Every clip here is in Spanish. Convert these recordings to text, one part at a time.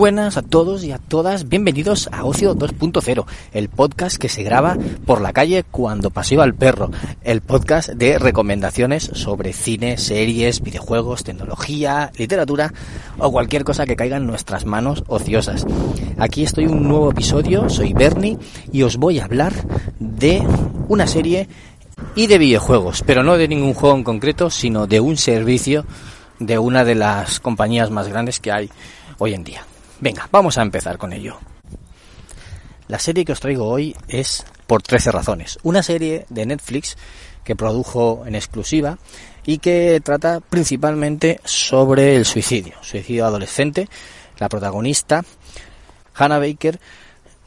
Buenas a todos y a todas, bienvenidos a Ocio 2.0, el podcast que se graba por la calle cuando paseo al perro, el podcast de recomendaciones sobre cine, series, videojuegos, tecnología, literatura o cualquier cosa que caiga en nuestras manos ociosas. Aquí estoy un nuevo episodio, soy Bernie y os voy a hablar de una serie y de videojuegos, pero no de ningún juego en concreto, sino de un servicio de una de las compañías más grandes que hay hoy en día. Venga, vamos a empezar con ello. La serie que os traigo hoy es Por 13 razones, una serie de Netflix que produjo en exclusiva y que trata principalmente sobre el suicidio, suicidio adolescente. La protagonista, Hannah Baker,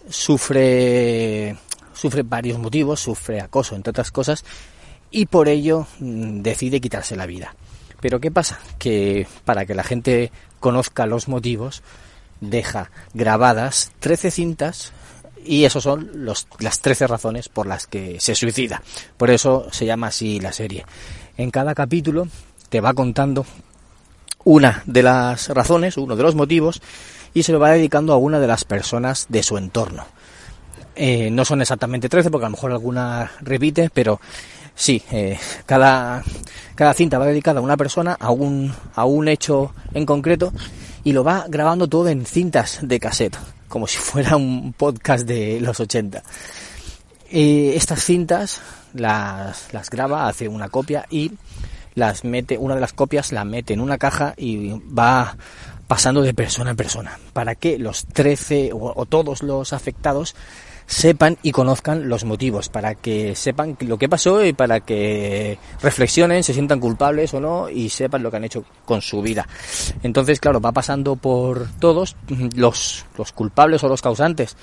sufre sufre varios motivos, sufre acoso entre otras cosas y por ello mm, decide quitarse la vida. Pero ¿qué pasa? Que para que la gente conozca los motivos, deja grabadas 13 cintas y esos son los, las 13 razones por las que se suicida. Por eso se llama así la serie. En cada capítulo te va contando una de las razones, uno de los motivos, y se lo va dedicando a una de las personas de su entorno. Eh, no son exactamente 13 porque a lo mejor alguna repite, pero sí, eh, cada, cada cinta va dedicada a una persona, a un, a un hecho en concreto, y lo va grabando todo en cintas de cassette, como si fuera un podcast de los 80. Eh, estas cintas las, las graba, hace una copia y las mete, una de las copias la mete en una caja y va pasando de persona a persona, para que los 13 o, o todos los afectados sepan y conozcan los motivos, para que sepan lo que pasó y para que reflexionen, se sientan culpables o no y sepan lo que han hecho con su vida. Entonces, claro, va pasando por todos, los, los culpables o los causantes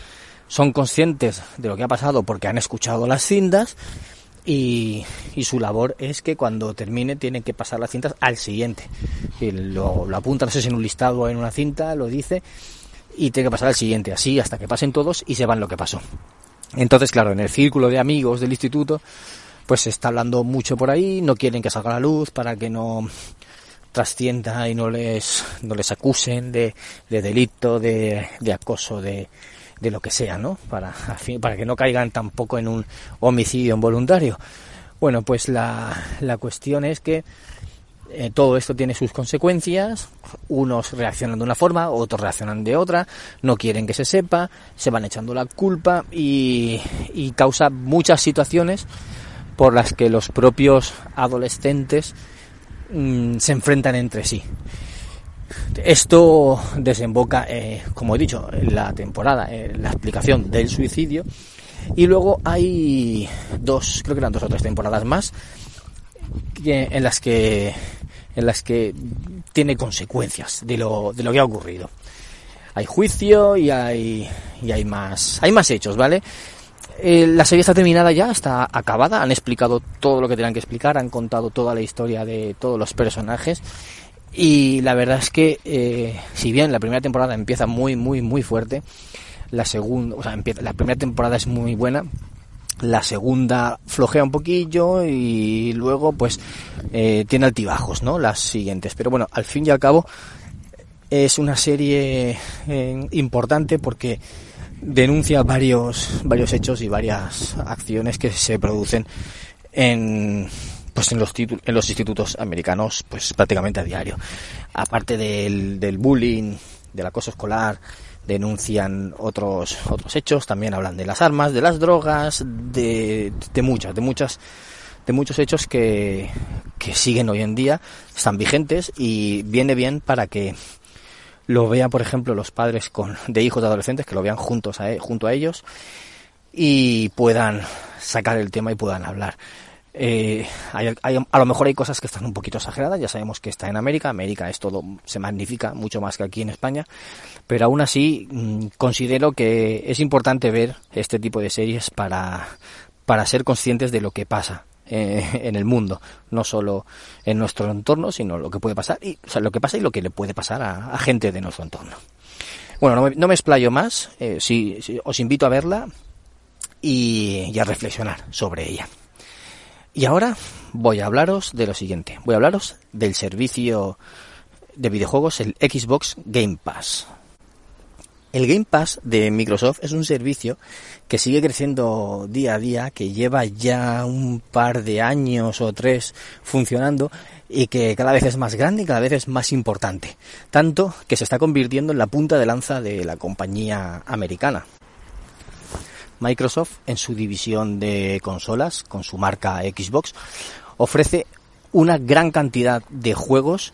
son conscientes de lo que ha pasado porque han escuchado las cintas y, y, su labor es que cuando termine tienen que pasar las cintas al siguiente. Y lo, lo apunta, no sé si en un listado o en una cinta, lo dice y tiene que pasar al siguiente, así hasta que pasen todos y se van lo que pasó. Entonces, claro, en el círculo de amigos del instituto, pues se está hablando mucho por ahí, no quieren que salga la luz para que no trascienda y no les, no les acusen de, de delito, de, de acoso, de, de lo que sea, ¿no? Para, para que no caigan tampoco en un homicidio involuntario. Bueno, pues la, la cuestión es que eh, todo esto tiene sus consecuencias, unos reaccionan de una forma, otros reaccionan de otra, no quieren que se sepa, se van echando la culpa y, causa muchas situaciones por las que los propios adolescentes mmm, se enfrentan entre sí. Esto desemboca, eh, como he dicho, en la temporada, en la explicación del suicidio. Y luego hay dos, creo que eran dos o tres temporadas más, en las que en las que tiene consecuencias de lo, de lo que ha ocurrido. Hay juicio y hay, y hay más, hay más hechos, ¿vale? Eh, la serie está terminada ya, está acabada, han explicado todo lo que tenían que explicar, han contado toda la historia de todos los personajes y la verdad es que eh, si bien la primera temporada empieza muy, muy, muy fuerte, la segunda, o sea, empieza, la primera temporada es muy buena, la segunda flojea un poquillo y luego pues eh, tiene altibajos, ¿no? Las siguientes. Pero bueno, al fin y al cabo es una serie eh, importante porque denuncia varios, varios hechos y varias acciones que se producen en pues en los, en los institutos americanos pues prácticamente a diario. Aparte del, del bullying, del acoso escolar, denuncian otros otros hechos, también hablan de las armas, de las drogas, de, de muchas, de muchas de muchos hechos que, que siguen hoy en día, están vigentes y viene bien para que lo vean, por ejemplo, los padres con, de hijos de adolescentes, que lo vean juntos a, junto a ellos y puedan sacar el tema y puedan hablar. Eh, a lo mejor hay cosas que están un poquito exageradas, ya sabemos que está en América, América es todo, se magnifica mucho más que aquí en España, pero aún así mm, considero que es importante ver este tipo de series para, para ser conscientes de lo que pasa eh, en el mundo, no solo en nuestro entorno, sino lo que puede pasar, y, lo que pasa y lo que le puede pasar a, gente de nuestro entorno. Bueno, no me, no me explayo más, eh, os invito a verla y, y a reflexionar sobre ella. Y ahora voy a hablaros de lo siguiente. Voy a hablaros del servicio de videojuegos, el Xbox Game Pass. El Game Pass de Microsoft es un servicio que sigue creciendo día a día, que lleva ya un par de años o tres funcionando y que cada vez es más grande y cada vez es más importante. Tanto que se está convirtiendo en la punta de lanza de la compañía americana. Microsoft, en su división de consolas, con su marca Xbox, ofrece una gran cantidad de juegos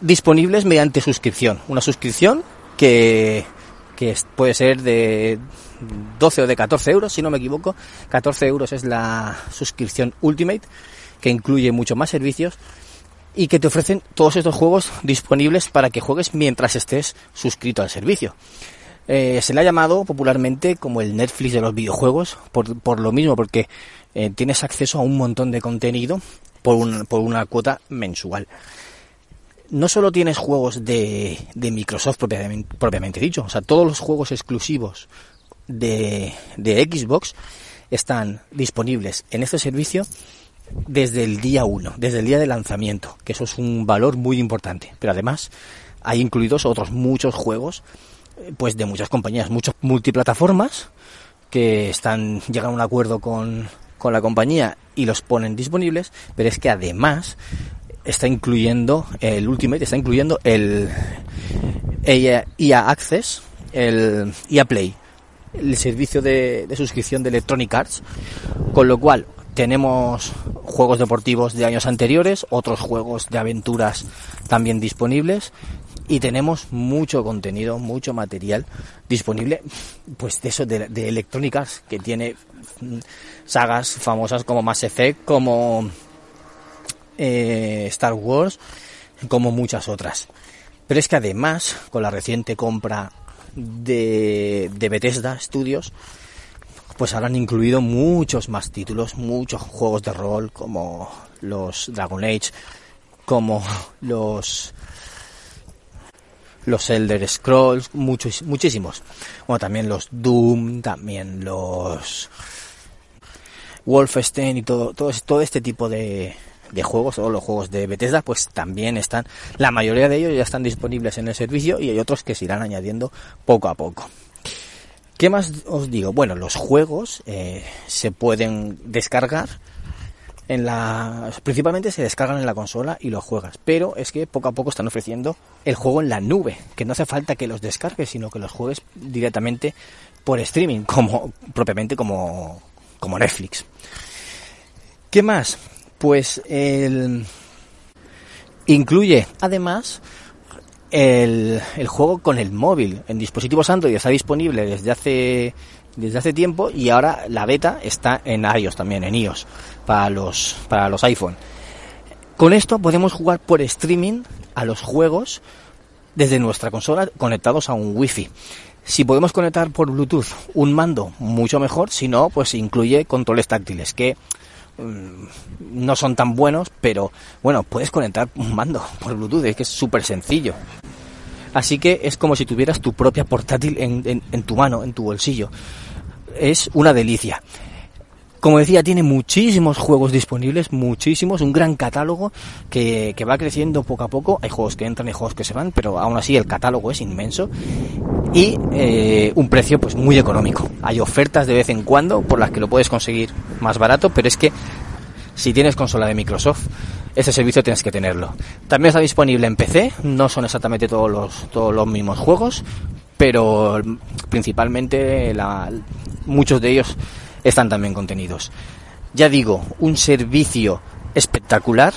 disponibles mediante suscripción. Una suscripción que, puede ser de 12 o de 14 euros, si no me equivoco. 14 euros es la suscripción Ultimate, que incluye mucho más servicios y que te ofrecen todos estos juegos disponibles para que juegues mientras estés suscrito al servicio. Eh, se le ha llamado popularmente como el Netflix de los videojuegos, por, por lo mismo, porque eh, tienes acceso a un montón de contenido por, por una cuota mensual. No solo tienes juegos de, de Microsoft propiamente, propiamente, dicho, o sea, todos los juegos exclusivos de, de Xbox están disponibles en este servicio desde el día 1, desde el día de lanzamiento, que eso es un valor muy importante. Pero además hay incluidos otros muchos juegos pues de muchas compañías, muchas multiplataformas que están llegan a un acuerdo con, con la compañía y los ponen disponibles, pero es que además está incluyendo el Ultimate, está incluyendo el EA, Access, el EA Play, el servicio de, de suscripción de Electronic Arts, con lo cual tenemos juegos deportivos de años anteriores, otros juegos de aventuras también disponibles y tenemos mucho contenido, mucho material disponible, pues de eso, de, de electrónicas, que tiene mm, sagas famosas como Mass Effect, como eh, Star Wars, como muchas otras. Pero es que además, con la reciente compra de, de Bethesda Studios, pues habrán incluido muchos más títulos, muchos juegos de rol como los Dragon Age, como los los Elder Scrolls, muchos, muchísimos. Bueno, también los Doom, también los Wolfenstein y todo, todo, todo este tipo de, de juegos o los juegos de Bethesda pues también están la mayoría de ellos ya están disponibles en el servicio y hay otros que se irán añadiendo poco a poco ¿qué más os digo? bueno los juegos eh, se pueden descargar en la principalmente se descargan en la consola y los juegas, pero es que poco a poco están ofreciendo el juego en la nube, que no hace falta que los descargues, sino que los juegues directamente por streaming, como propiamente como como Netflix. ¿Qué más? Pues el incluye además el, juego con el móvil en dispositivos Android está disponible desde hace desde hace tiempo y ahora la beta está en iOS también, en iOS, para los, para los iPhone. Con esto podemos jugar por streaming a los juegos desde nuestra consola conectados a un wifi. Si podemos conectar por Bluetooth un mando, mucho mejor. Si no, pues incluye controles táctiles que mm, no son tan buenos, pero bueno, puedes conectar un mando por Bluetooth, es que es súper sencillo. Así que es como si tuvieras tu propia portátil en, en, tu mano, en tu bolsillo. Es una delicia. Como decía, tiene muchísimos juegos disponibles, muchísimos, un gran catálogo que, que, va creciendo poco a poco. Hay juegos que entran y juegos que se van, pero aún así el catálogo es inmenso y eh, un precio pues muy económico. Hay ofertas de vez en cuando por las que lo puedes conseguir más barato, pero es que si tienes consola de Microsoft, ese servicio tienes que tenerlo. También está disponible en PC, no son exactamente todos los, todos los mismos juegos, pero principalmente la, muchos de ellos están también contenidos. Ya digo, un servicio espectacular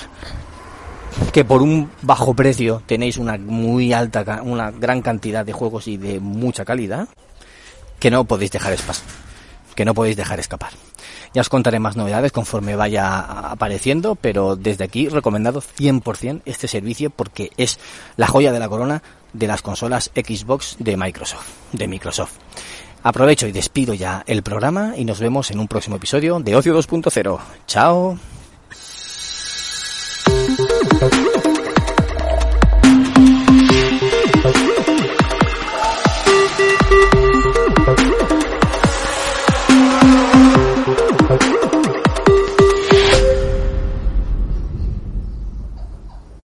que por un bajo precio tenéis una muy alta, una gran cantidad de juegos y de mucha calidad que no podéis dejar que no podéis dejar escapar. Ya os contaré más novedades conforme vaya apareciendo, pero desde aquí recomendado 100% este servicio porque es la joya de la corona de las consolas Xbox de Microsoft, de Microsoft. Aprovecho y despido ya el programa y nos vemos en un próximo episodio de Ocio 2.0. Chao.